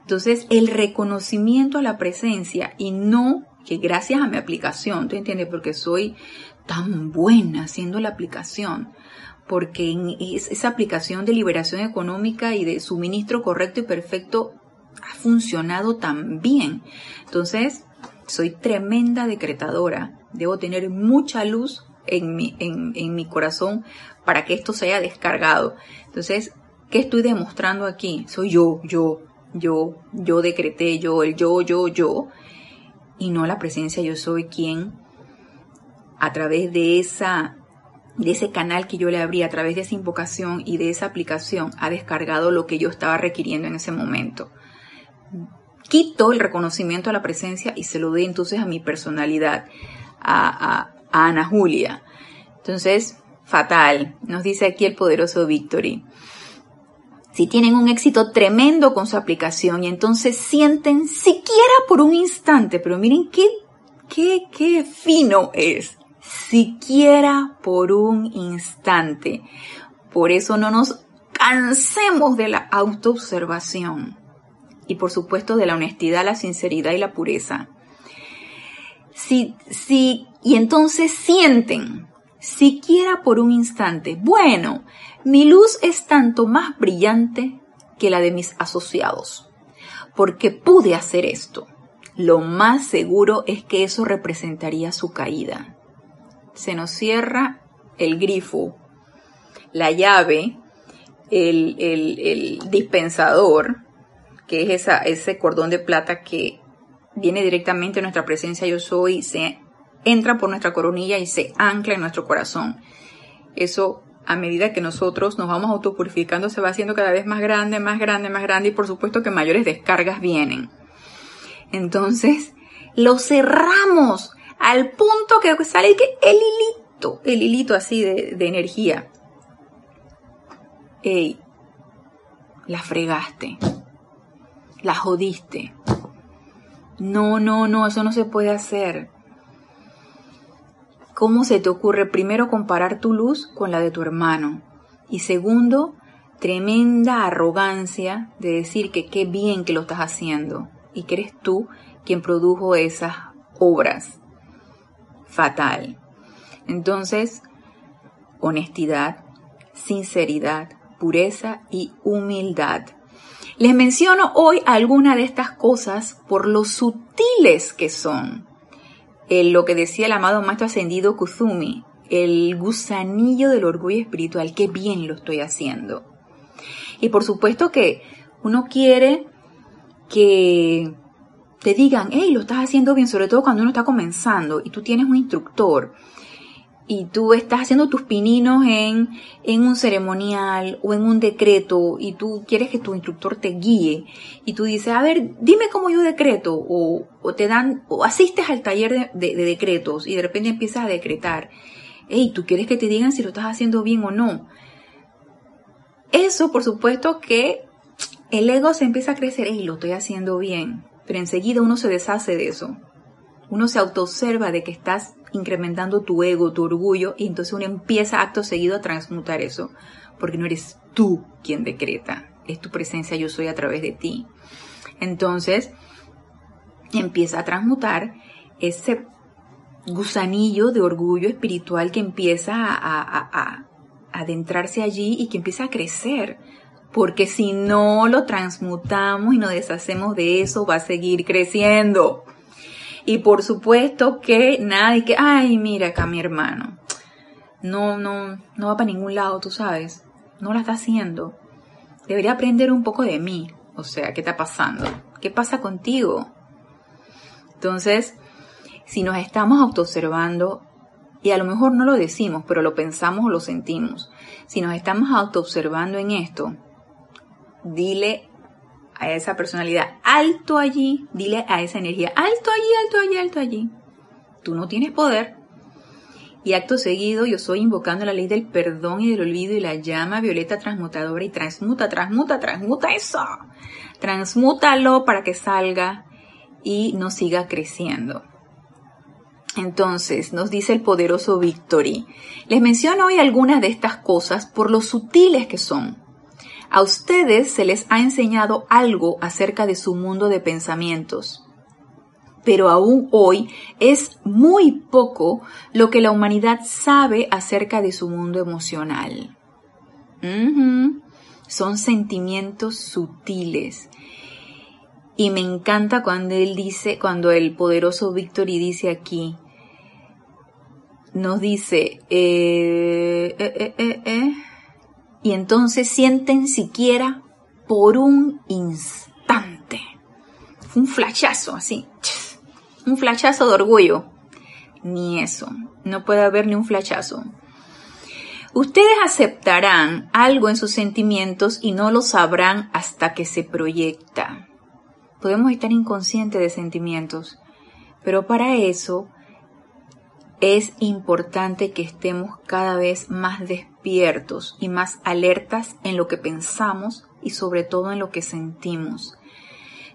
Speaker 1: Entonces, el reconocimiento a la presencia y no que gracias a mi aplicación, ¿tú entiendes? Porque soy tan buena haciendo la aplicación, porque en esa aplicación de liberación económica y de suministro correcto y perfecto ha funcionado tan bien. Entonces, soy tremenda decretadora, debo tener mucha luz en mi, en, en mi corazón para que esto se haya descargado. Entonces, ¿qué estoy demostrando aquí? Soy yo, yo, yo, yo decreté, yo, el yo, yo, yo, y no la presencia yo soy quien a través de esa de ese canal que yo le abrí a través de esa invocación y de esa aplicación ha descargado lo que yo estaba requiriendo en ese momento. Quito el reconocimiento a la presencia y se lo doy entonces a mi personalidad, a, Ana Julia. Entonces, fatal, nos dice aquí el poderoso Victory si tienen un éxito tremendo con su aplicación y entonces sienten siquiera por un instante, pero miren qué, qué, qué fino es, siquiera por un instante. Por eso no nos cansemos de la autoobservación y por supuesto de la honestidad, la sinceridad y la pureza. Si, si, y entonces sienten, siquiera por un instante, bueno, mi luz es tanto más brillante que la de mis asociados, porque pude hacer esto. Lo más seguro es que eso representaría su caída. Se nos cierra el grifo, la llave, el, dispensador, que es ese cordón de plata que viene directamente de nuestra presencia yo soy, se entra por nuestra coronilla y se ancla en nuestro corazón. Eso a medida que nosotros nos vamos autopurificando, se va haciendo cada vez más grande, más grande, más grande y por supuesto que mayores descargas vienen. Entonces, lo cerramos al punto que sale el hilito, el hilito así de energía. Ey, la fregaste, la jodiste. No, no, no, eso no se puede hacer. ¿Cómo se te ocurre primero comparar tu luz con la de tu hermano? Y segundo, tremenda arrogancia de decir que qué bien que lo estás haciendo y que eres tú quien produjo esas obras. Fatal. Entonces, honestidad, sinceridad, pureza y humildad. Les menciono hoy algunas de estas cosas por lo sutiles que son lo que decía el amado maestro ascendido Kuzumi, el gusanillo del orgullo espiritual, qué bien lo estoy haciendo. Y por supuesto que uno quiere que te digan, hey, lo estás haciendo bien, sobre todo cuando uno está comenzando y tú tienes un instructor y tú estás haciendo tus pininos en, en un ceremonial o en un decreto y tú quieres que tu instructor te guíe y tú dices, a ver, dime cómo yo decreto o, o te dan, o asistes al taller de, de, decretos y de repente empiezas a decretar. Hey, tú quieres que te digan si lo estás haciendo bien o no. Eso, por supuesto que el ego se empieza a crecer, hey, lo estoy haciendo bien, pero enseguida uno se deshace de eso. Uno se autoobserva de que estás incrementando tu ego, tu orgullo, y entonces uno empieza acto seguido a transmutar eso, porque no eres tú quien decreta, es tu presencia yo soy a través de ti. Entonces, empieza a transmutar ese gusanillo de orgullo espiritual que empieza a, adentrarse allí y que empieza a crecer. Porque si no lo transmutamos y nos deshacemos de eso, va a seguir creciendo. Y por supuesto que nadie que, ay, mira acá mi hermano. No, no, no va para ningún lado, tú sabes. No la está haciendo. Debería aprender un poco de mí. O sea, ¿qué está pasando? ¿Qué pasa contigo? Entonces, si nos estamos autoobservando, y a lo mejor no lo decimos, pero lo pensamos o lo sentimos, si nos estamos autoobservando en esto, dile a esa personalidad, alto allí, dile a esa energía, alto allí, alto allí, alto allí. Tú no tienes poder. Y acto seguido yo soy invocando la ley del perdón y del olvido y la llama violeta transmutadora y transmuta, transmuta, transmuta eso. Transmútalo para que salga y no siga creciendo. Entonces, nos dice el poderoso Victory, les menciono hoy algunas de estas cosas por lo sutiles que son a ustedes se les ha enseñado algo acerca de su mundo de pensamientos, pero aún hoy es muy poco lo que la humanidad sabe acerca de su mundo emocional. Son sentimientos sutiles. Y me encanta cuando él dice, cuando el poderoso Victory dice aquí, nos dice, eh, eh, eh, y entonces sienten siquiera por un instante. Un flachazo así, un flachazo de orgullo. Ni eso, no puede haber ni un flachazo. Ustedes aceptarán algo en sus sentimientos y no lo sabrán hasta que se proyecta. Podemos estar inconscientes de sentimientos, pero para eso es importante que estemos cada vez más despiertos y más alertas en lo que pensamos y sobre todo en lo que sentimos.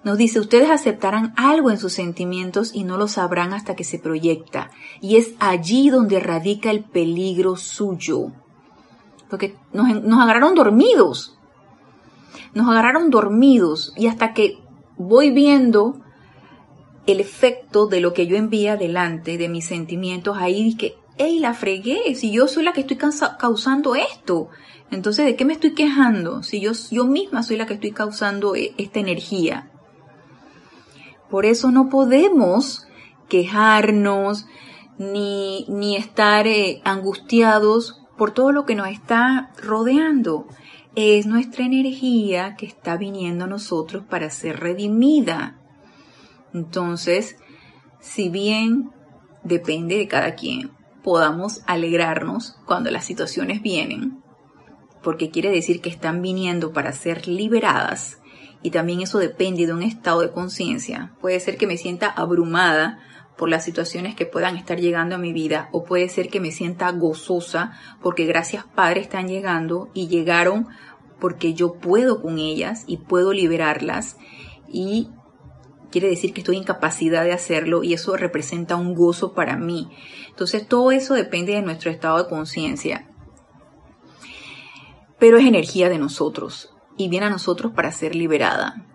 Speaker 1: Nos dice, ustedes aceptarán algo en sus sentimientos y no lo sabrán hasta que se proyecta. Y es allí donde radica el peligro suyo. Porque nos, agarraron dormidos. Nos agarraron dormidos y hasta que voy viendo el efecto de lo que yo envía adelante, de mis sentimientos, ahí dije, hey, la fregué, si yo soy la que estoy causando esto, entonces ¿de qué me estoy quejando? Si yo, yo misma soy la que estoy causando e, esta energía. Por eso no podemos quejarnos ni, ni estar eh, angustiados por todo lo que nos está rodeando. Es nuestra energía que está viniendo a nosotros para ser redimida. Entonces, si bien depende de cada quien, podamos alegrarnos cuando las situaciones vienen, porque quiere decir que están viniendo para ser liberadas, y también eso depende de un estado de conciencia. Puede ser que me sienta abrumada por las situaciones que puedan estar llegando a mi vida, o puede ser que me sienta gozosa porque gracias Padre están llegando y llegaron porque yo puedo con ellas y puedo liberarlas y quiere decir que estoy en capacidad de hacerlo y eso representa un gozo para mí. Entonces todo eso depende de nuestro estado de conciencia. Pero es energía de nosotros y viene a nosotros para ser liberada.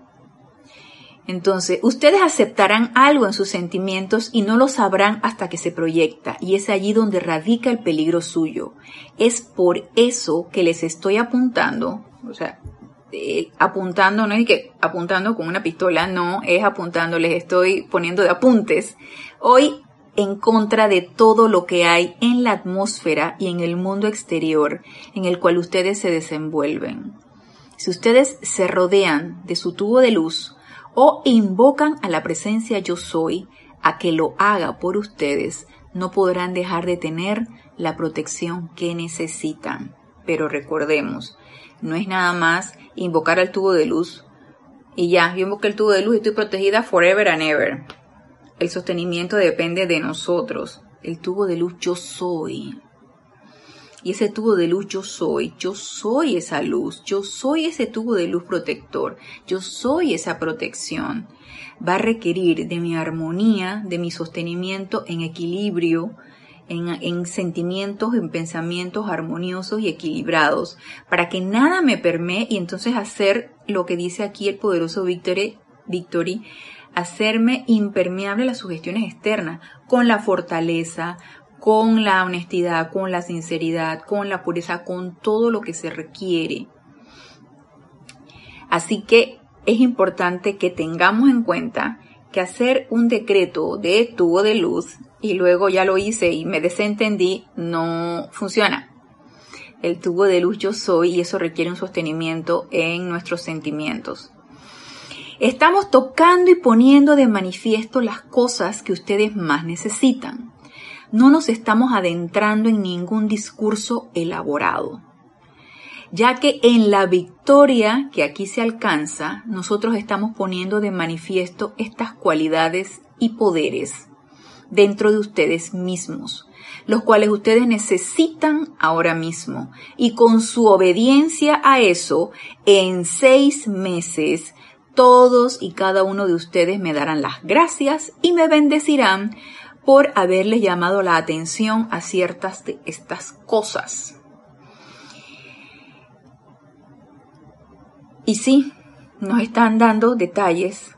Speaker 1: Entonces, ustedes aceptarán algo en sus sentimientos y no lo sabrán hasta que se proyecta, y es allí donde radica el peligro suyo. Es por eso que les estoy apuntando, o sea, eh, apuntando, no es que apuntando con una pistola, no, es apuntando, les estoy poniendo de apuntes. Hoy en contra de todo lo que hay en la atmósfera y en el mundo exterior en el cual ustedes se desenvuelven. Si ustedes se rodean de su tubo de luz o invocan a la presencia yo soy a que lo haga por ustedes, no podrán dejar de tener la protección que necesitan. Pero recordemos, no es nada más invocar al tubo de luz y ya, yo invoqué el tubo de luz y estoy protegida forever and ever. El sostenimiento depende de nosotros. El tubo de luz yo soy. Y ese tubo de luz yo soy, yo soy esa luz, yo soy ese tubo de luz protector, yo soy esa protección. Va a requerir de mi armonía, de mi sostenimiento en equilibrio, en, sentimientos, en pensamientos armoniosos y equilibrados, para que nada me permee y entonces hacer lo que dice aquí el poderoso Victory, Victory hacerme impermeable a las sugestiones externas, con la fortaleza, con la honestidad, con la sinceridad, con la pureza, con todo lo que se requiere. Así que es importante que tengamos en cuenta que hacer un decreto de tubo de luz y luego ya lo hice y me desentendí, no funciona. El tubo de luz yo soy y eso requiere un sostenimiento en nuestros sentimientos. Estamos tocando y poniendo de manifiesto las cosas que ustedes más necesitan. No nos estamos adentrando en ningún discurso elaborado, ya que en la victoria que aquí se alcanza, nosotros estamos poniendo de manifiesto estas cualidades y poderes dentro de ustedes mismos, los cuales ustedes necesitan ahora mismo. Y con su obediencia a eso, en seis meses, todos y cada uno de ustedes me darán las gracias y me bendecirán por haberles llamado la atención a ciertas de estas cosas. Y sí, nos están dando detalles,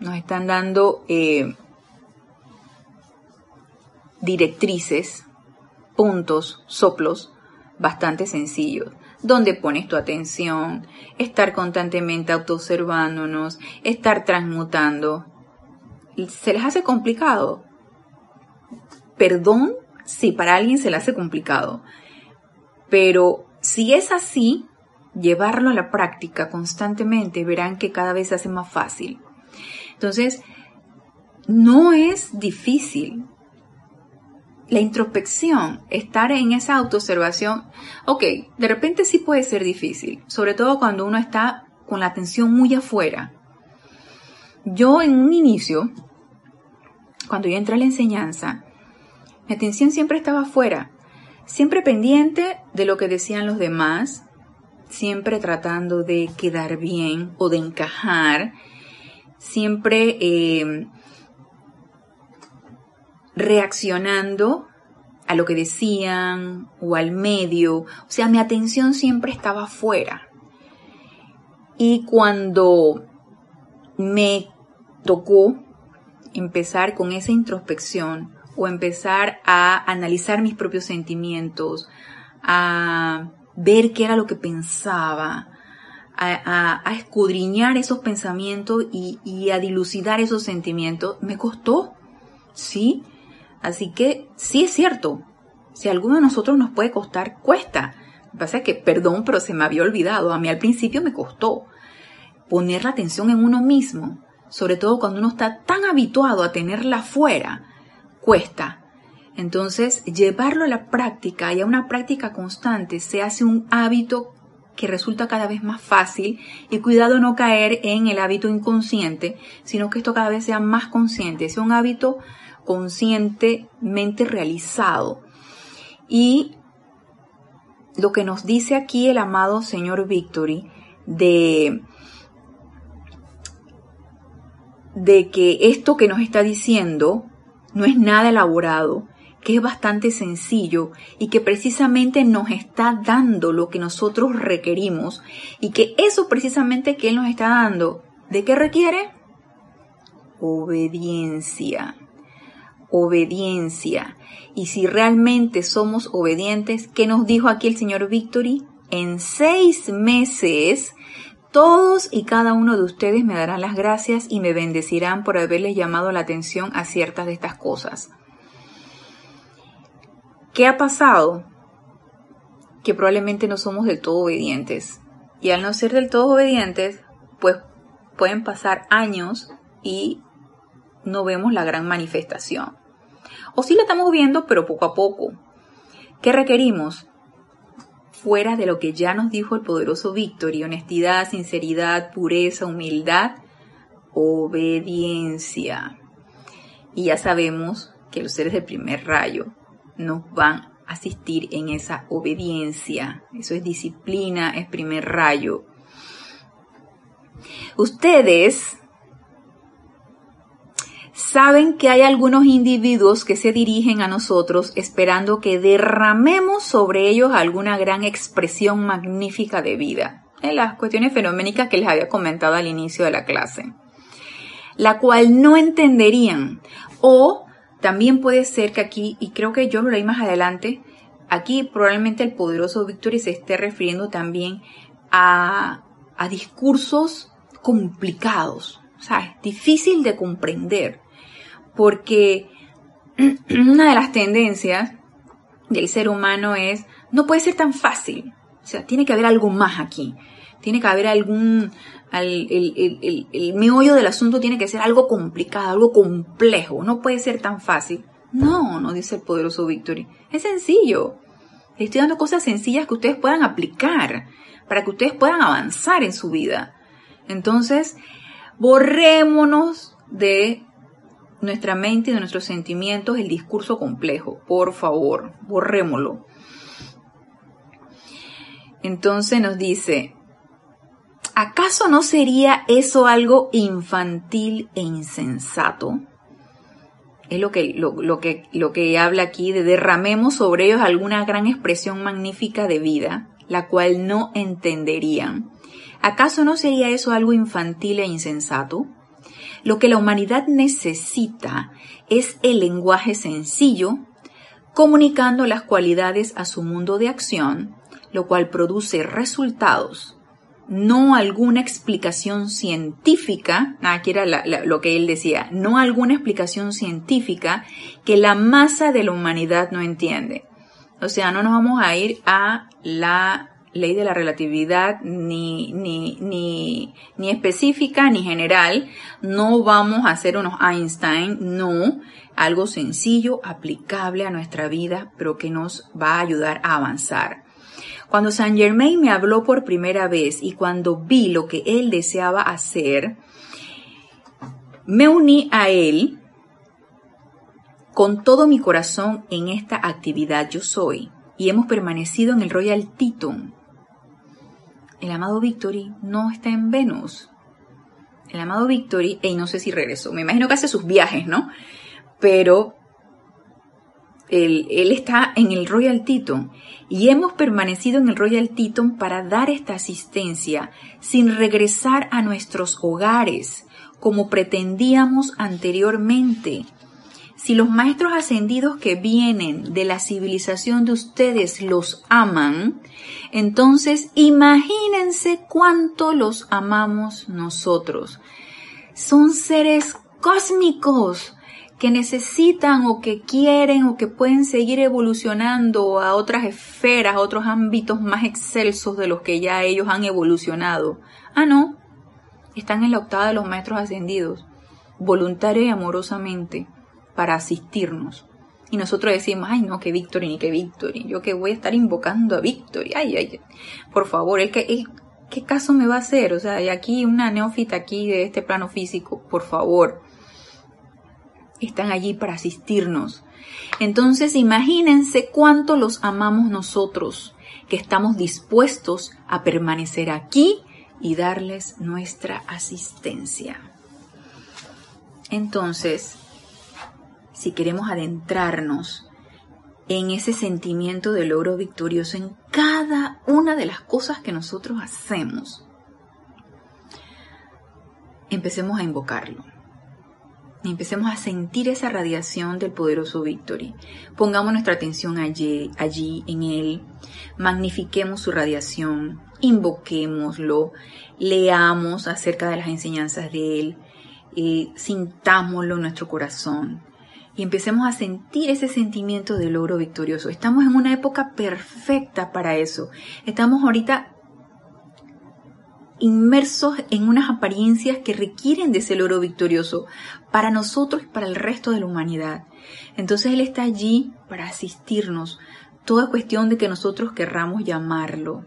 Speaker 1: nos están dando eh, directrices, puntos, soplos bastante sencillos, donde pones tu atención, estar constantemente autoobservándonos, estar transmutando. ¿Se les hace complicado? Perdón si para alguien se le hace complicado, pero si es así, llevarlo a la práctica constantemente, verán que cada vez se hace más fácil. Entonces, no es difícil. La introspección, estar en esa autoobservación, ok, de repente sí puede ser difícil, sobre todo cuando uno está con la atención muy afuera. Yo en un inicio, cuando yo entré a la enseñanza, mi atención siempre estaba afuera, siempre pendiente de lo que decían los demás, siempre tratando de quedar bien o de encajar, siempre eh, reaccionando a lo que decían o al medio. O sea, mi atención siempre estaba afuera. Y cuando me tocó empezar con esa introspección o empezar a analizar mis propios sentimientos, a ver qué era lo que pensaba, a, escudriñar esos pensamientos y, a dilucidar esos sentimientos, me costó, ¿sí? Así que sí es cierto, si alguno de nosotros nos puede costar, cuesta. Lo que pasa es que, perdón, pero se me había olvidado, a mí al principio me costó poner la atención en uno mismo, sobre todo cuando uno está tan habituado a tenerla fuera, cuesta. Entonces, llevarlo a la práctica y a una práctica constante se hace un hábito que resulta cada vez más fácil y cuidado no caer en el hábito inconsciente, sino que esto cada vez sea más consciente, sea un hábito conscientemente realizado. Y lo que nos dice aquí el amado señor Victory de, de que esto que nos está diciendo no es nada elaborado, que es bastante sencillo y que precisamente nos está dando lo que nosotros requerimos y que eso precisamente que Él nos está dando, ¿de qué requiere? Obediencia. Obediencia. Y si realmente somos obedientes, ¿qué nos dijo aquí el señor Victory? En seis meses todos y cada uno de ustedes me darán las gracias y me bendecirán por haberles llamado la atención a ciertas de estas cosas. ¿Qué ha pasado? Que probablemente no somos del todo obedientes. Y al no ser del todo obedientes, pues pueden pasar años y no vemos la gran manifestación. O sí la estamos viendo, pero poco a poco. ¿Qué requerimos? Fuera de lo que ya nos dijo el poderoso Víctor, honestidad, sinceridad, pureza, humildad, obediencia. Y ya sabemos que los seres del primer rayo nos van a asistir en esa obediencia. Eso es disciplina, es primer rayo. Ustedes saben que hay algunos individuos que se dirigen a nosotros esperando que derramemos sobre ellos alguna gran expresión magnífica de vida, en las cuestiones fenoménicas que les había comentado al inicio de la clase, la cual no entenderían. O también puede ser que aquí, y creo que yo lo leí más adelante, aquí probablemente el poderoso Victory se esté refiriendo también a, a discursos complicados, o sea, difícil de comprender, porque una de las tendencias del ser humano es, no puede ser tan fácil, o sea, tiene que haber algo más aquí, tiene que haber algún, el, el, meollo del asunto tiene que ser algo complicado, algo complejo, no puede ser tan fácil. No, no dice el poderoso Victory. Es sencillo. estoy dando cosas sencillas que ustedes puedan aplicar para que ustedes puedan avanzar en su vida. Entonces, borrémonos de nuestra mente y de nuestros sentimientos el discurso complejo. Por favor, borrémoslo. Entonces nos dice, ¿acaso no sería eso algo infantil e insensato? Es lo que, lo, que, lo que habla aquí de derramemos sobre ellos alguna gran expresión magnífica de vida, la cual no entenderían. ¿Acaso no sería eso algo infantil e insensato? Lo que la humanidad necesita es el lenguaje sencillo, comunicando las cualidades a su mundo de acción, lo cual produce resultados, no alguna explicación científica, aquí era lo que él decía, no alguna explicación científica que la masa de la humanidad no entiende. O sea, no nos vamos a ir a la ley de la relatividad ni, ni, ni, ni específica ni general. No vamos a hacer unos Einstein, no. Algo sencillo, aplicable a nuestra vida, pero que nos va a ayudar a avanzar. Cuando Saint Germain me habló por primera vez y cuando vi lo que él deseaba hacer, me uní a él con todo mi corazón en esta actividad yo soy y hemos permanecido en el Royal Teton el amado Victory no está en Venus. El amado Victory, y no sé si regresó, me imagino que hace sus viajes, ¿no? Pero él, él, está en el Royal Teton y hemos permanecido en el Royal Teton para dar esta asistencia sin regresar a nuestros hogares como pretendíamos anteriormente si los maestros ascendidos que vienen de la civilización de ustedes los aman, entonces imagínense cuánto los amamos nosotros. Son seres cósmicos que necesitan o que quieren o que pueden seguir evolucionando a otras esferas, a otros ámbitos más excelsos de los que ya ellos han evolucionado. Ah, no, están en la octava de los maestros ascendidos, voluntaria y amorosamente para asistirnos. Y nosotros decimos, ay no, que Victory ni que Victory, yo que voy a estar invocando a Victory, ay, ay, por favor, el que, ¿qué caso me va a hacer? O sea, hay aquí una neófita aquí de este plano físico, por favor. Están allí para asistirnos. Entonces, imagínense cuánto los amamos nosotros, que estamos dispuestos a permanecer aquí y darles nuestra asistencia. Entonces, si queremos adentrarnos en ese sentimiento de logro victorioso en cada una de las cosas que nosotros hacemos, empecemos a invocarlo. Empecemos a sentir esa radiación del poderoso Victory. Pongamos nuestra atención allí, allí en él. Magnifiquemos su radiación. Invoquémoslo. Leamos acerca de las enseñanzas de él. Eh, sintámoslo en nuestro corazón y empecemos a sentir ese sentimiento de logro victorioso. Estamos en una época perfecta para eso. Estamos ahorita inmersos en unas apariencias que requieren de ese logro victorioso para nosotros y para el resto de la humanidad. Entonces Él está allí para asistirnos. Toda cuestión de que nosotros querramos llamarlo.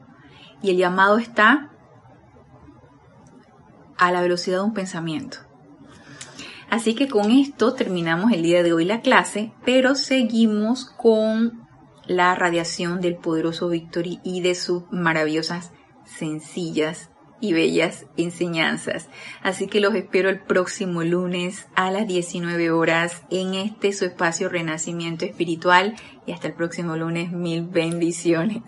Speaker 1: Y el llamado está a la velocidad de un pensamiento. Así que con esto terminamos el día de hoy la clase, pero seguimos con la radiación del poderoso Victory y de sus maravillosas, sencillas y bellas enseñanzas. Así que los espero el próximo lunes a las 19 horas en este su espacio Renacimiento Espiritual y hasta el próximo lunes mil bendiciones.